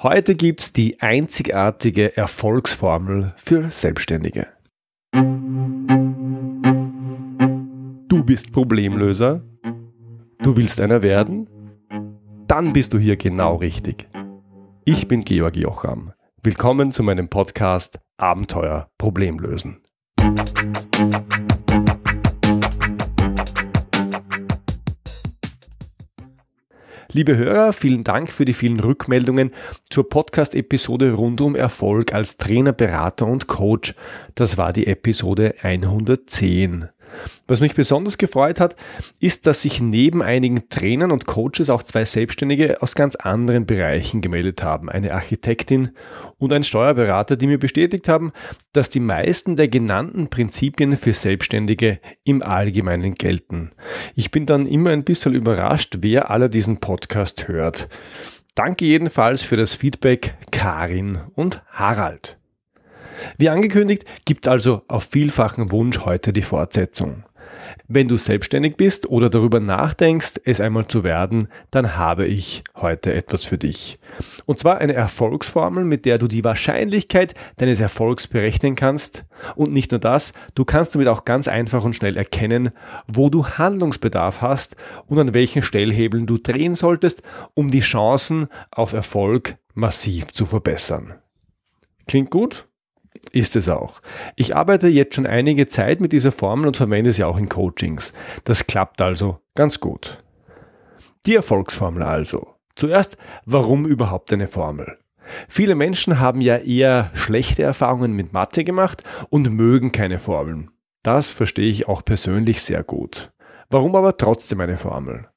Heute gibt's die einzigartige Erfolgsformel für Selbstständige. Du bist Problemlöser? Du willst einer werden? Dann bist du hier genau richtig. Ich bin Georg Jocham. Willkommen zu meinem Podcast Abenteuer Problemlösen. Liebe Hörer, vielen Dank für die vielen Rückmeldungen zur Podcast-Episode rund um Erfolg als Trainer, Berater und Coach. Das war die Episode 110. Was mich besonders gefreut hat, ist, dass sich neben einigen Trainern und Coaches auch zwei Selbstständige aus ganz anderen Bereichen gemeldet haben. Eine Architektin und ein Steuerberater, die mir bestätigt haben, dass die meisten der genannten Prinzipien für Selbstständige im Allgemeinen gelten. Ich bin dann immer ein bisschen überrascht, wer aller diesen Podcast hört. Danke jedenfalls für das Feedback Karin und Harald. Wie angekündigt, gibt also auf vielfachen Wunsch heute die Fortsetzung. Wenn du selbstständig bist oder darüber nachdenkst, es einmal zu werden, dann habe ich heute etwas für dich. Und zwar eine Erfolgsformel, mit der du die Wahrscheinlichkeit deines Erfolgs berechnen kannst. Und nicht nur das, du kannst damit auch ganz einfach und schnell erkennen, wo du Handlungsbedarf hast und an welchen Stellhebeln du drehen solltest, um die Chancen auf Erfolg massiv zu verbessern. Klingt gut? Ist es auch. Ich arbeite jetzt schon einige Zeit mit dieser Formel und verwende sie auch in Coachings. Das klappt also ganz gut. Die Erfolgsformel also. Zuerst, warum überhaupt eine Formel? Viele Menschen haben ja eher schlechte Erfahrungen mit Mathe gemacht und mögen keine Formeln. Das verstehe ich auch persönlich sehr gut. Warum aber trotzdem eine Formel?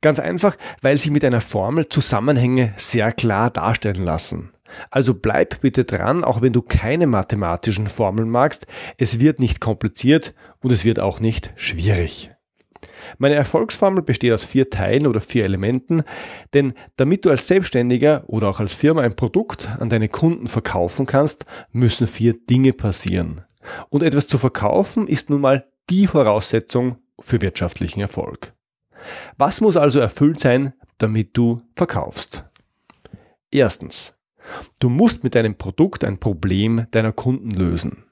Ganz einfach, weil sie mit einer Formel Zusammenhänge sehr klar darstellen lassen. Also bleib bitte dran, auch wenn du keine mathematischen Formeln magst. Es wird nicht kompliziert und es wird auch nicht schwierig. Meine Erfolgsformel besteht aus vier Teilen oder vier Elementen, denn damit du als Selbstständiger oder auch als Firma ein Produkt an deine Kunden verkaufen kannst, müssen vier Dinge passieren. Und etwas zu verkaufen ist nun mal die Voraussetzung für wirtschaftlichen Erfolg. Was muss also erfüllt sein, damit du verkaufst? Erstens, Du musst mit deinem Produkt ein Problem deiner Kunden lösen.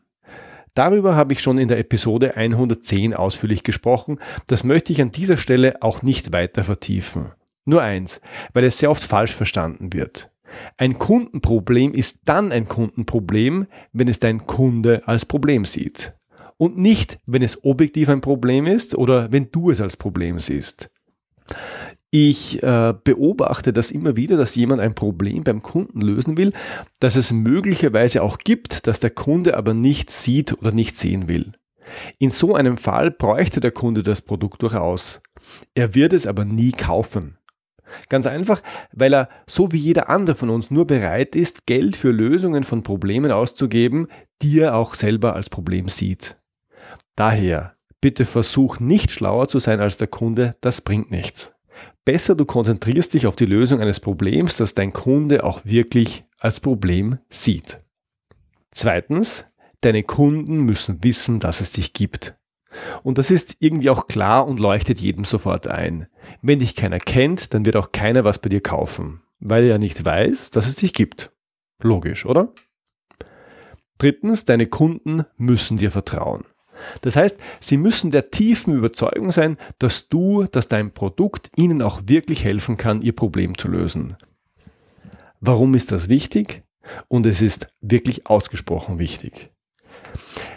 Darüber habe ich schon in der Episode 110 ausführlich gesprochen. Das möchte ich an dieser Stelle auch nicht weiter vertiefen. Nur eins, weil es sehr oft falsch verstanden wird. Ein Kundenproblem ist dann ein Kundenproblem, wenn es dein Kunde als Problem sieht. Und nicht, wenn es objektiv ein Problem ist oder wenn du es als Problem siehst. Ich äh, beobachte das immer wieder, dass jemand ein Problem beim Kunden lösen will, dass es möglicherweise auch gibt, dass der Kunde aber nicht sieht oder nicht sehen will. In so einem Fall bräuchte der Kunde das Produkt durchaus. Er wird es aber nie kaufen. Ganz einfach, weil er, so wie jeder andere von uns, nur bereit ist, Geld für Lösungen von Problemen auszugeben, die er auch selber als Problem sieht. Daher, bitte versuch nicht schlauer zu sein als der Kunde, das bringt nichts. Besser du konzentrierst dich auf die Lösung eines Problems, das dein Kunde auch wirklich als Problem sieht. Zweitens, deine Kunden müssen wissen, dass es dich gibt. Und das ist irgendwie auch klar und leuchtet jedem sofort ein. Wenn dich keiner kennt, dann wird auch keiner was bei dir kaufen, weil er ja nicht weiß, dass es dich gibt. Logisch, oder? Drittens, deine Kunden müssen dir vertrauen. Das heißt, sie müssen der tiefen Überzeugung sein, dass du, dass dein Produkt ihnen auch wirklich helfen kann, ihr Problem zu lösen. Warum ist das wichtig? Und es ist wirklich ausgesprochen wichtig.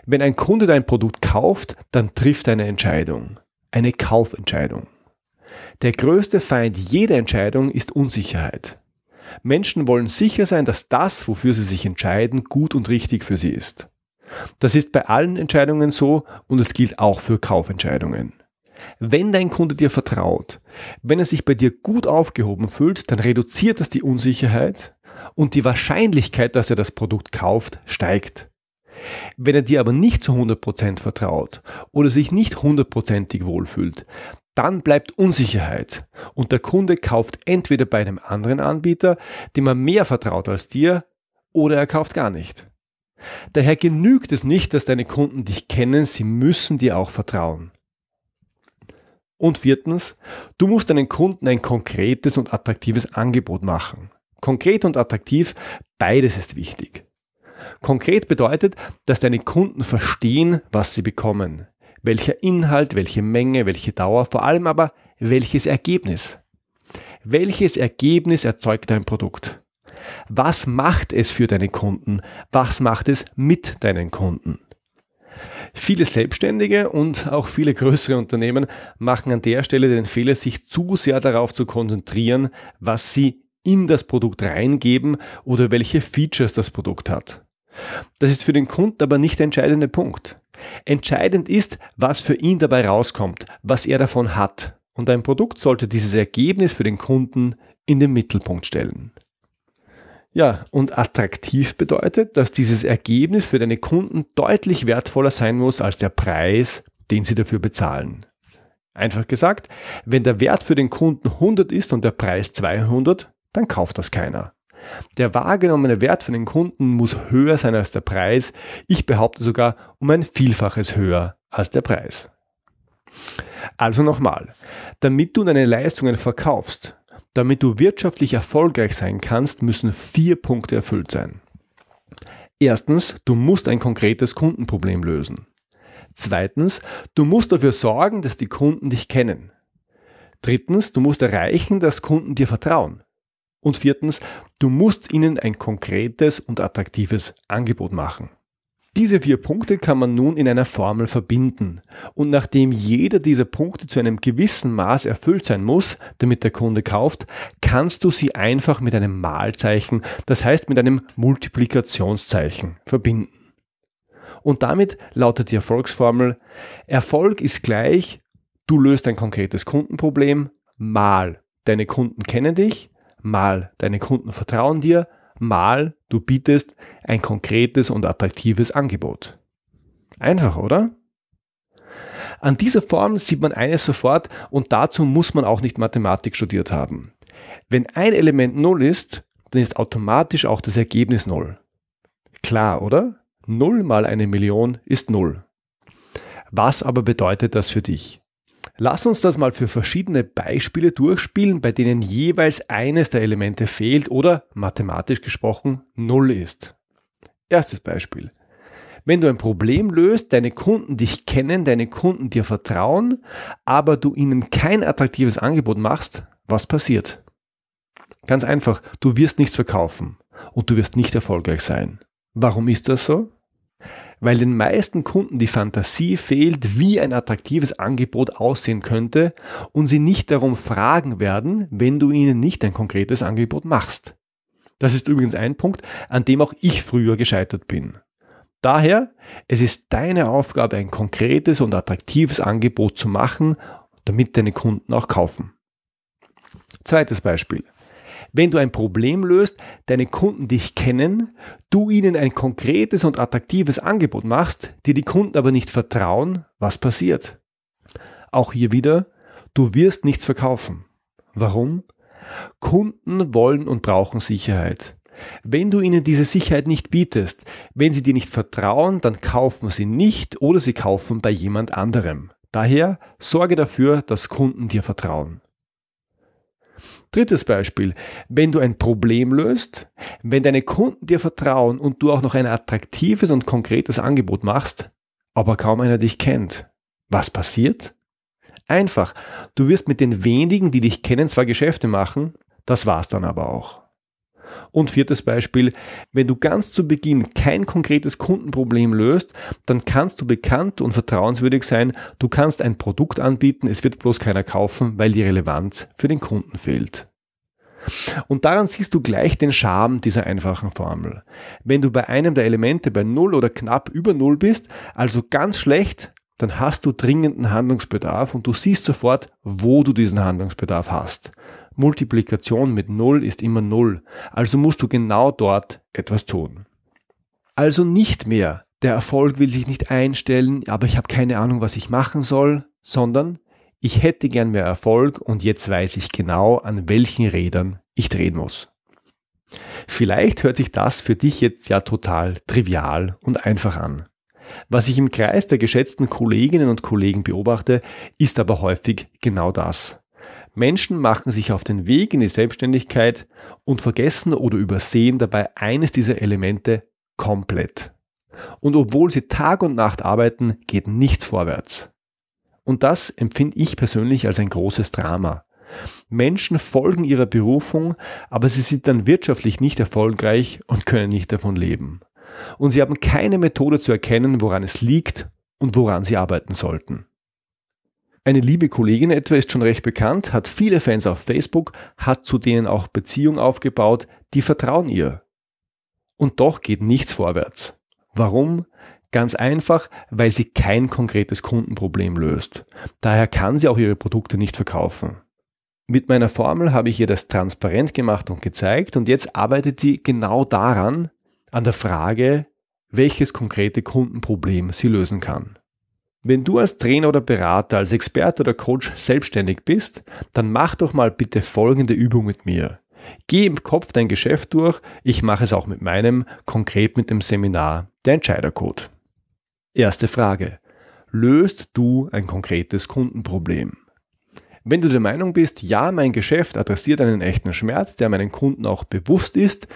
Wenn ein Kunde dein Produkt kauft, dann trifft er eine Entscheidung. Eine Kaufentscheidung. Der größte Feind jeder Entscheidung ist Unsicherheit. Menschen wollen sicher sein, dass das, wofür sie sich entscheiden, gut und richtig für sie ist. Das ist bei allen Entscheidungen so und es gilt auch für Kaufentscheidungen. Wenn dein Kunde dir vertraut, wenn er sich bei dir gut aufgehoben fühlt, dann reduziert das die Unsicherheit und die Wahrscheinlichkeit, dass er das Produkt kauft, steigt. Wenn er dir aber nicht zu 100% vertraut oder sich nicht hundertprozentig wohlfühlt, dann bleibt Unsicherheit und der Kunde kauft entweder bei einem anderen Anbieter, dem er mehr vertraut als dir, oder er kauft gar nicht. Daher genügt es nicht, dass deine Kunden dich kennen, sie müssen dir auch vertrauen. Und viertens, du musst deinen Kunden ein konkretes und attraktives Angebot machen. Konkret und attraktiv, beides ist wichtig. Konkret bedeutet, dass deine Kunden verstehen, was sie bekommen. Welcher Inhalt, welche Menge, welche Dauer, vor allem aber welches Ergebnis. Welches Ergebnis erzeugt dein Produkt? Was macht es für deine Kunden? Was macht es mit deinen Kunden? Viele Selbstständige und auch viele größere Unternehmen machen an der Stelle den Fehler, sich zu sehr darauf zu konzentrieren, was sie in das Produkt reingeben oder welche Features das Produkt hat. Das ist für den Kunden aber nicht der entscheidende Punkt. Entscheidend ist, was für ihn dabei rauskommt, was er davon hat. Und ein Produkt sollte dieses Ergebnis für den Kunden in den Mittelpunkt stellen. Ja, und attraktiv bedeutet, dass dieses Ergebnis für deine Kunden deutlich wertvoller sein muss als der Preis, den sie dafür bezahlen. Einfach gesagt, wenn der Wert für den Kunden 100 ist und der Preis 200, dann kauft das keiner. Der wahrgenommene Wert für den Kunden muss höher sein als der Preis. Ich behaupte sogar um ein Vielfaches höher als der Preis. Also nochmal, damit du deine Leistungen verkaufst, damit du wirtschaftlich erfolgreich sein kannst, müssen vier Punkte erfüllt sein. Erstens, du musst ein konkretes Kundenproblem lösen. Zweitens, du musst dafür sorgen, dass die Kunden dich kennen. Drittens, du musst erreichen, dass Kunden dir vertrauen. Und viertens, du musst ihnen ein konkretes und attraktives Angebot machen. Diese vier Punkte kann man nun in einer Formel verbinden. Und nachdem jeder dieser Punkte zu einem gewissen Maß erfüllt sein muss, damit der Kunde kauft, kannst du sie einfach mit einem Malzeichen, das heißt mit einem Multiplikationszeichen, verbinden. Und damit lautet die Erfolgsformel, Erfolg ist gleich, du löst ein konkretes Kundenproblem, mal deine Kunden kennen dich mal deine Kunden vertrauen dir, mal du bietest ein konkretes und attraktives Angebot. Einfach, oder? An dieser Form sieht man eines sofort und dazu muss man auch nicht Mathematik studiert haben. Wenn ein Element 0 ist, dann ist automatisch auch das Ergebnis 0. Klar, oder? 0 mal eine Million ist 0. Was aber bedeutet das für dich? Lass uns das mal für verschiedene Beispiele durchspielen, bei denen jeweils eines der Elemente fehlt oder mathematisch gesprochen null ist. Erstes Beispiel. Wenn du ein Problem löst, deine Kunden dich kennen, deine Kunden dir vertrauen, aber du ihnen kein attraktives Angebot machst, was passiert? Ganz einfach, du wirst nichts verkaufen und du wirst nicht erfolgreich sein. Warum ist das so? Weil den meisten Kunden die Fantasie fehlt, wie ein attraktives Angebot aussehen könnte und sie nicht darum fragen werden, wenn du ihnen nicht ein konkretes Angebot machst. Das ist übrigens ein Punkt, an dem auch ich früher gescheitert bin. Daher, es ist deine Aufgabe, ein konkretes und attraktives Angebot zu machen, damit deine Kunden auch kaufen. Zweites Beispiel. Wenn du ein Problem löst, deine Kunden dich kennen, du ihnen ein konkretes und attraktives Angebot machst, dir die Kunden aber nicht vertrauen, was passiert? Auch hier wieder, du wirst nichts verkaufen. Warum? Kunden wollen und brauchen Sicherheit. Wenn du ihnen diese Sicherheit nicht bietest, wenn sie dir nicht vertrauen, dann kaufen sie nicht oder sie kaufen bei jemand anderem. Daher sorge dafür, dass Kunden dir vertrauen. Drittes Beispiel. Wenn du ein Problem löst, wenn deine Kunden dir vertrauen und du auch noch ein attraktives und konkretes Angebot machst, aber kaum einer dich kennt, was passiert? Einfach. Du wirst mit den wenigen, die dich kennen, zwar Geschäfte machen, das war's dann aber auch. Und viertes Beispiel, wenn du ganz zu Beginn kein konkretes Kundenproblem löst, dann kannst du bekannt und vertrauenswürdig sein, du kannst ein Produkt anbieten, es wird bloß keiner kaufen, weil die Relevanz für den Kunden fehlt. Und daran siehst du gleich den Charme dieser einfachen Formel. Wenn du bei einem der Elemente bei Null oder knapp über Null bist, also ganz schlecht, dann hast du dringenden Handlungsbedarf und du siehst sofort, wo du diesen Handlungsbedarf hast. Multiplikation mit Null ist immer Null, also musst du genau dort etwas tun. Also nicht mehr, der Erfolg will sich nicht einstellen, aber ich habe keine Ahnung, was ich machen soll, sondern ich hätte gern mehr Erfolg und jetzt weiß ich genau, an welchen Rädern ich drehen muss. Vielleicht hört sich das für dich jetzt ja total trivial und einfach an. Was ich im Kreis der geschätzten Kolleginnen und Kollegen beobachte, ist aber häufig genau das. Menschen machen sich auf den Weg in die Selbstständigkeit und vergessen oder übersehen dabei eines dieser Elemente komplett. Und obwohl sie Tag und Nacht arbeiten, geht nichts vorwärts. Und das empfinde ich persönlich als ein großes Drama. Menschen folgen ihrer Berufung, aber sie sind dann wirtschaftlich nicht erfolgreich und können nicht davon leben. Und sie haben keine Methode zu erkennen, woran es liegt und woran sie arbeiten sollten. Eine liebe Kollegin etwa ist schon recht bekannt, hat viele Fans auf Facebook, hat zu denen auch Beziehungen aufgebaut, die vertrauen ihr. Und doch geht nichts vorwärts. Warum? Ganz einfach, weil sie kein konkretes Kundenproblem löst. Daher kann sie auch ihre Produkte nicht verkaufen. Mit meiner Formel habe ich ihr das transparent gemacht und gezeigt und jetzt arbeitet sie genau daran, an der Frage, welches konkrete Kundenproblem sie lösen kann. Wenn du als Trainer oder Berater, als Experte oder Coach selbstständig bist, dann mach doch mal bitte folgende Übung mit mir. Geh im Kopf dein Geschäft durch, ich mache es auch mit meinem, konkret mit dem Seminar, der Entscheidercode. Erste Frage. Löst du ein konkretes Kundenproblem? Wenn du der Meinung bist, ja, mein Geschäft adressiert einen echten Schmerz, der meinen Kunden auch bewusst ist,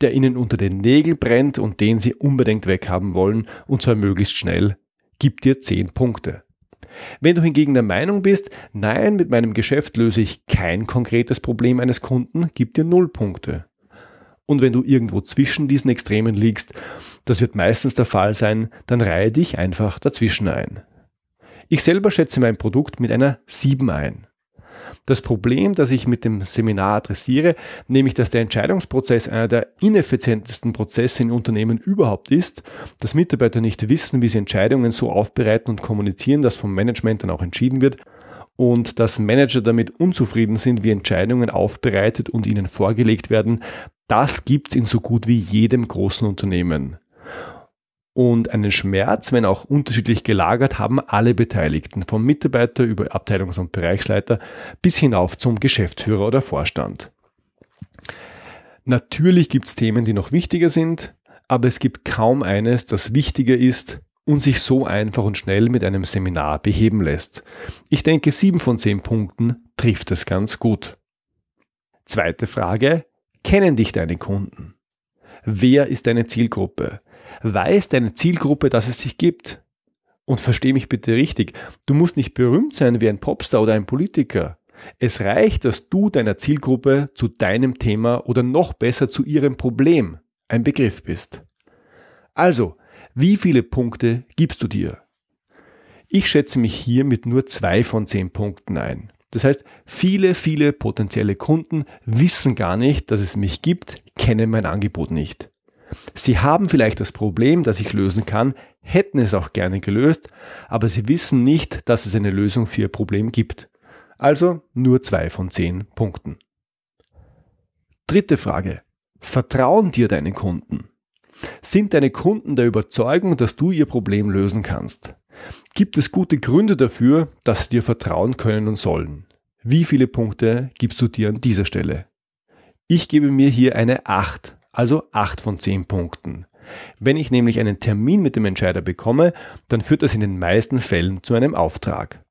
der ihnen unter den Nägeln brennt und den sie unbedingt weghaben wollen, und zwar möglichst schnell, gib dir 10 Punkte. Wenn du hingegen der Meinung bist, nein, mit meinem Geschäft löse ich kein konkretes Problem eines Kunden, gib dir 0 Punkte. Und wenn du irgendwo zwischen diesen Extremen liegst, das wird meistens der Fall sein, dann reihe dich einfach dazwischen ein. Ich selber schätze mein Produkt mit einer 7 ein. Das Problem, das ich mit dem Seminar adressiere, nämlich dass der Entscheidungsprozess einer der ineffizientesten Prozesse in Unternehmen überhaupt ist, dass Mitarbeiter nicht wissen, wie sie Entscheidungen so aufbereiten und kommunizieren, dass vom Management dann auch entschieden wird und dass Manager damit unzufrieden sind, wie Entscheidungen aufbereitet und ihnen vorgelegt werden, das gibt es in so gut wie jedem großen Unternehmen. Und einen Schmerz, wenn auch unterschiedlich gelagert, haben alle Beteiligten, vom Mitarbeiter über Abteilungs- und Bereichsleiter bis hinauf zum Geschäftsführer oder Vorstand. Natürlich gibt es Themen, die noch wichtiger sind, aber es gibt kaum eines, das wichtiger ist und sich so einfach und schnell mit einem Seminar beheben lässt. Ich denke, sieben von zehn Punkten trifft es ganz gut. Zweite Frage. Kennen dich deine Kunden? Wer ist deine Zielgruppe? Weiß deine Zielgruppe, dass es dich gibt? Und versteh mich bitte richtig, du musst nicht berühmt sein wie ein Popstar oder ein Politiker. Es reicht, dass du deiner Zielgruppe zu deinem Thema oder noch besser zu ihrem Problem ein Begriff bist. Also, wie viele Punkte gibst du dir? Ich schätze mich hier mit nur zwei von zehn Punkten ein. Das heißt, viele, viele potenzielle Kunden wissen gar nicht, dass es mich gibt, kennen mein Angebot nicht. Sie haben vielleicht das Problem, das ich lösen kann, hätten es auch gerne gelöst, aber sie wissen nicht, dass es eine Lösung für ihr Problem gibt. Also nur zwei von zehn Punkten. Dritte Frage. Vertrauen dir deine Kunden? Sind deine Kunden der Überzeugung, dass du ihr Problem lösen kannst? Gibt es gute Gründe dafür, dass sie dir vertrauen können und sollen? Wie viele Punkte gibst du dir an dieser Stelle? Ich gebe mir hier eine 8 also 8 von 10 Punkten. Wenn ich nämlich einen Termin mit dem Entscheider bekomme, dann führt das in den meisten Fällen zu einem Auftrag.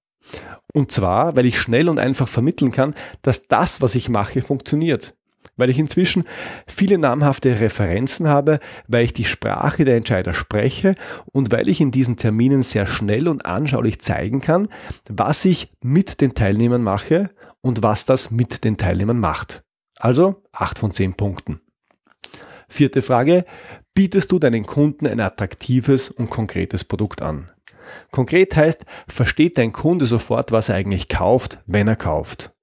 Und zwar, weil ich schnell und einfach vermitteln kann, dass das, was ich mache, funktioniert. Weil ich inzwischen viele namhafte Referenzen habe, weil ich die Sprache der Entscheider spreche und weil ich in diesen Terminen sehr schnell und anschaulich zeigen kann, was ich mit den Teilnehmern mache und was das mit den Teilnehmern macht. Also 8 von 10 Punkten. Vierte Frage, bietest du deinen Kunden ein attraktives und konkretes Produkt an? Konkret heißt, versteht dein Kunde sofort, was er eigentlich kauft, wenn er kauft?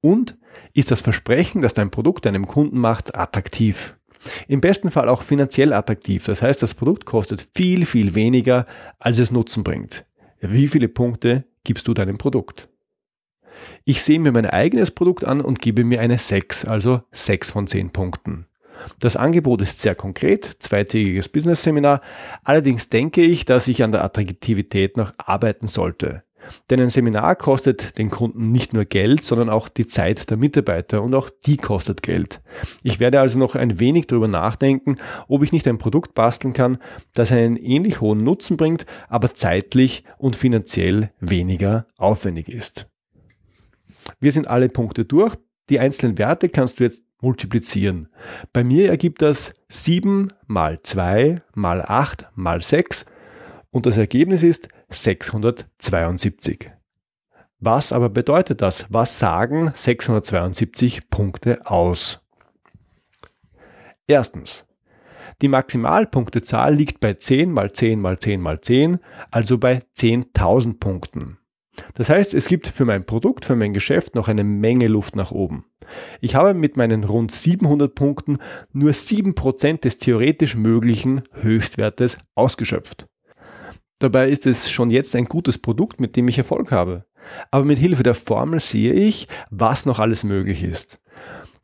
Und ist das Versprechen, das dein Produkt deinem Kunden macht, attraktiv? Im besten Fall auch finanziell attraktiv. Das heißt, das Produkt kostet viel, viel weniger, als es Nutzen bringt. Wie viele Punkte gibst du deinem Produkt? Ich sehe mir mein eigenes Produkt an und gebe mir eine 6, also 6 von 10 Punkten. Das Angebot ist sehr konkret, zweitägiges Business-Seminar. Allerdings denke ich, dass ich an der Attraktivität noch arbeiten sollte. Denn ein Seminar kostet den Kunden nicht nur Geld, sondern auch die Zeit der Mitarbeiter und auch die kostet Geld. Ich werde also noch ein wenig darüber nachdenken, ob ich nicht ein Produkt basteln kann, das einen ähnlich hohen Nutzen bringt, aber zeitlich und finanziell weniger aufwendig ist. Wir sind alle Punkte durch. Die einzelnen Werte kannst du jetzt multiplizieren. Bei mir ergibt das 7 mal 2 mal 8 mal 6 und das Ergebnis ist 672. Was aber bedeutet das? Was sagen 672 Punkte aus? Erstens. Die Maximalpunktezahl liegt bei 10 mal 10 mal 10 mal 10, also bei 10.000 Punkten. Das heißt, es gibt für mein Produkt, für mein Geschäft noch eine Menge Luft nach oben. Ich habe mit meinen rund 700 Punkten nur 7% des theoretisch möglichen Höchstwertes ausgeschöpft. Dabei ist es schon jetzt ein gutes Produkt, mit dem ich Erfolg habe. Aber mit Hilfe der Formel sehe ich, was noch alles möglich ist.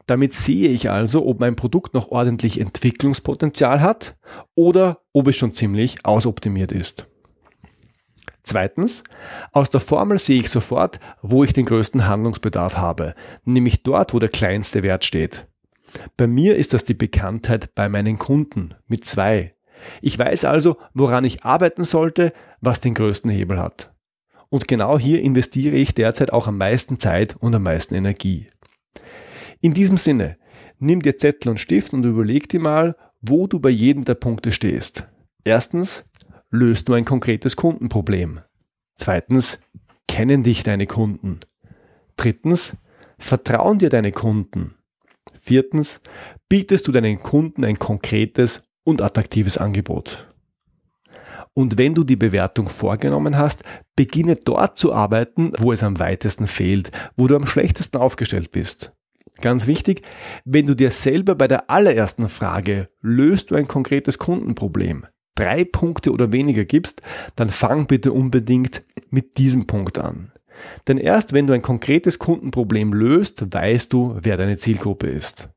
Damit sehe ich also, ob mein Produkt noch ordentlich Entwicklungspotenzial hat oder ob es schon ziemlich ausoptimiert ist. Zweitens, aus der Formel sehe ich sofort, wo ich den größten Handlungsbedarf habe, nämlich dort, wo der kleinste Wert steht. Bei mir ist das die Bekanntheit bei meinen Kunden mit zwei. Ich weiß also, woran ich arbeiten sollte, was den größten Hebel hat. Und genau hier investiere ich derzeit auch am meisten Zeit und am meisten Energie. In diesem Sinne, nimm dir Zettel und Stift und überleg dir mal, wo du bei jedem der Punkte stehst. Erstens, löst du ein konkretes Kundenproblem. Zweitens, kennen dich deine Kunden. Drittens, vertrauen dir deine Kunden. Viertens, bietest du deinen Kunden ein konkretes und attraktives Angebot. Und wenn du die Bewertung vorgenommen hast, beginne dort zu arbeiten, wo es am weitesten fehlt, wo du am schlechtesten aufgestellt bist. Ganz wichtig, wenn du dir selber bei der allerersten Frage, löst du ein konkretes Kundenproblem, drei Punkte oder weniger gibst, dann fang bitte unbedingt mit diesem Punkt an. Denn erst wenn du ein konkretes Kundenproblem löst, weißt du, wer deine Zielgruppe ist.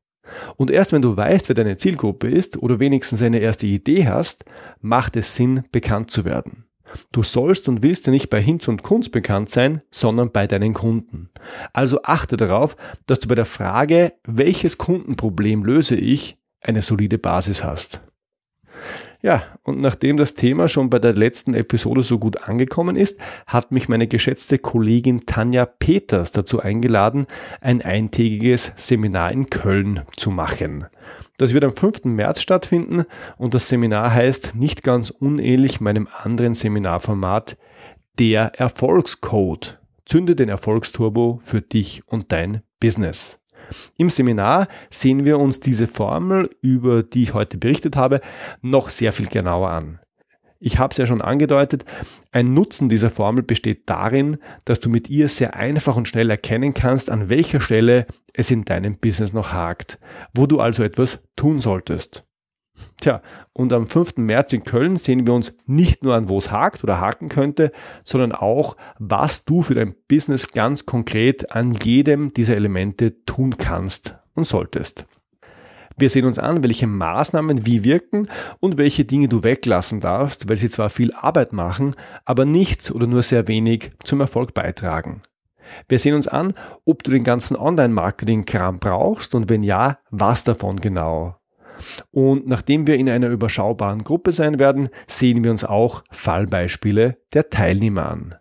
Und erst wenn du weißt, wer deine Zielgruppe ist oder wenigstens eine erste Idee hast, macht es Sinn, bekannt zu werden. Du sollst und willst ja nicht bei Hinz und Kunst bekannt sein, sondern bei deinen Kunden. Also achte darauf, dass du bei der Frage, welches Kundenproblem löse ich, eine solide Basis hast. Ja, und nachdem das Thema schon bei der letzten Episode so gut angekommen ist, hat mich meine geschätzte Kollegin Tanja Peters dazu eingeladen, ein eintägiges Seminar in Köln zu machen. Das wird am 5. März stattfinden und das Seminar heißt nicht ganz unähnlich meinem anderen Seminarformat Der Erfolgscode. Zünde den Erfolgsturbo für dich und dein Business. Im Seminar sehen wir uns diese Formel, über die ich heute berichtet habe, noch sehr viel genauer an. Ich habe es ja schon angedeutet, ein Nutzen dieser Formel besteht darin, dass du mit ihr sehr einfach und schnell erkennen kannst, an welcher Stelle es in deinem Business noch hakt, wo du also etwas tun solltest. Tja, und am 5. März in Köln sehen wir uns nicht nur an, wo es hakt oder haken könnte, sondern auch, was du für dein Business ganz konkret an jedem dieser Elemente tun kannst und solltest. Wir sehen uns an, welche Maßnahmen wie wirken und welche Dinge du weglassen darfst, weil sie zwar viel Arbeit machen, aber nichts oder nur sehr wenig zum Erfolg beitragen. Wir sehen uns an, ob du den ganzen Online-Marketing-Kram brauchst und wenn ja, was davon genau. Und nachdem wir in einer überschaubaren Gruppe sein werden, sehen wir uns auch Fallbeispiele der Teilnehmer an.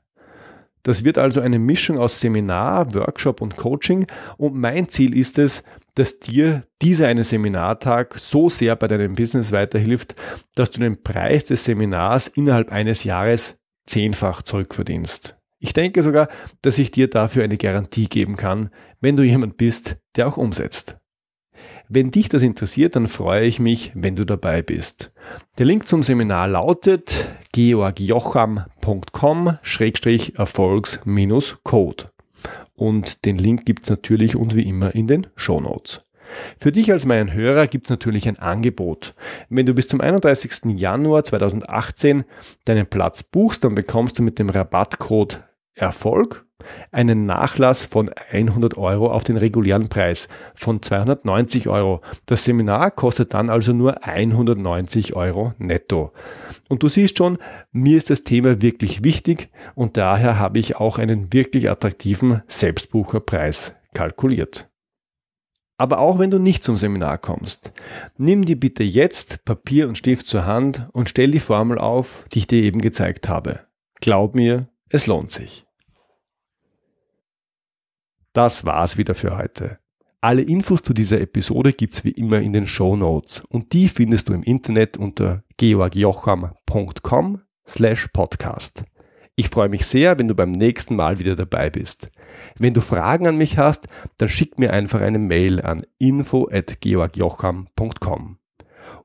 Das wird also eine Mischung aus Seminar, Workshop und Coaching und mein Ziel ist es, dass dir dieser eine Seminartag so sehr bei deinem Business weiterhilft, dass du den Preis des Seminars innerhalb eines Jahres zehnfach zurückverdienst. Ich denke sogar, dass ich dir dafür eine Garantie geben kann, wenn du jemand bist, der auch umsetzt. Wenn dich das interessiert, dann freue ich mich, wenn du dabei bist. Der Link zum Seminar lautet georgjocham.com-erfolgs-code. Und den Link gibt's natürlich und wie immer in den Show Notes. Für dich als meinen Hörer gibt's natürlich ein Angebot. Wenn du bis zum 31. Januar 2018 deinen Platz buchst, dann bekommst du mit dem Rabattcode Erfolg einen Nachlass von 100 Euro auf den regulären Preis von 290 Euro. Das Seminar kostet dann also nur 190 Euro netto. Und du siehst schon, mir ist das Thema wirklich wichtig und daher habe ich auch einen wirklich attraktiven Selbstbucherpreis kalkuliert. Aber auch wenn du nicht zum Seminar kommst, nimm dir bitte jetzt Papier und Stift zur Hand und stell die Formel auf, die ich dir eben gezeigt habe. Glaub mir, es lohnt sich. Das war's wieder für heute. Alle Infos zu dieser Episode gibt's wie immer in den Show Notes und die findest du im Internet unter georgjocham.com slash podcast. Ich freue mich sehr, wenn du beim nächsten Mal wieder dabei bist. Wenn du Fragen an mich hast, dann schick mir einfach eine Mail an info@georgjocham.com.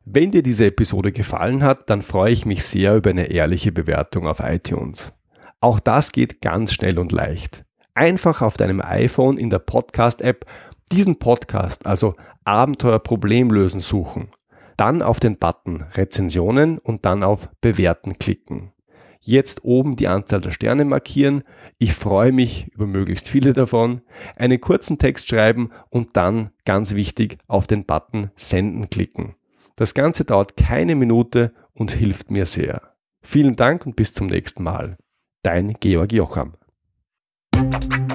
Wenn dir diese Episode gefallen hat, dann freue ich mich sehr über eine ehrliche Bewertung auf iTunes. Auch das geht ganz schnell und leicht. Einfach auf deinem iPhone in der Podcast-App diesen Podcast, also Abenteuer Problemlösen suchen, dann auf den Button Rezensionen und dann auf Bewerten klicken. Jetzt oben die Anzahl der Sterne markieren. Ich freue mich über möglichst viele davon. Einen kurzen Text schreiben und dann, ganz wichtig, auf den Button Senden klicken. Das Ganze dauert keine Minute und hilft mir sehr. Vielen Dank und bis zum nächsten Mal. Dein Georg Jocham. Thank you.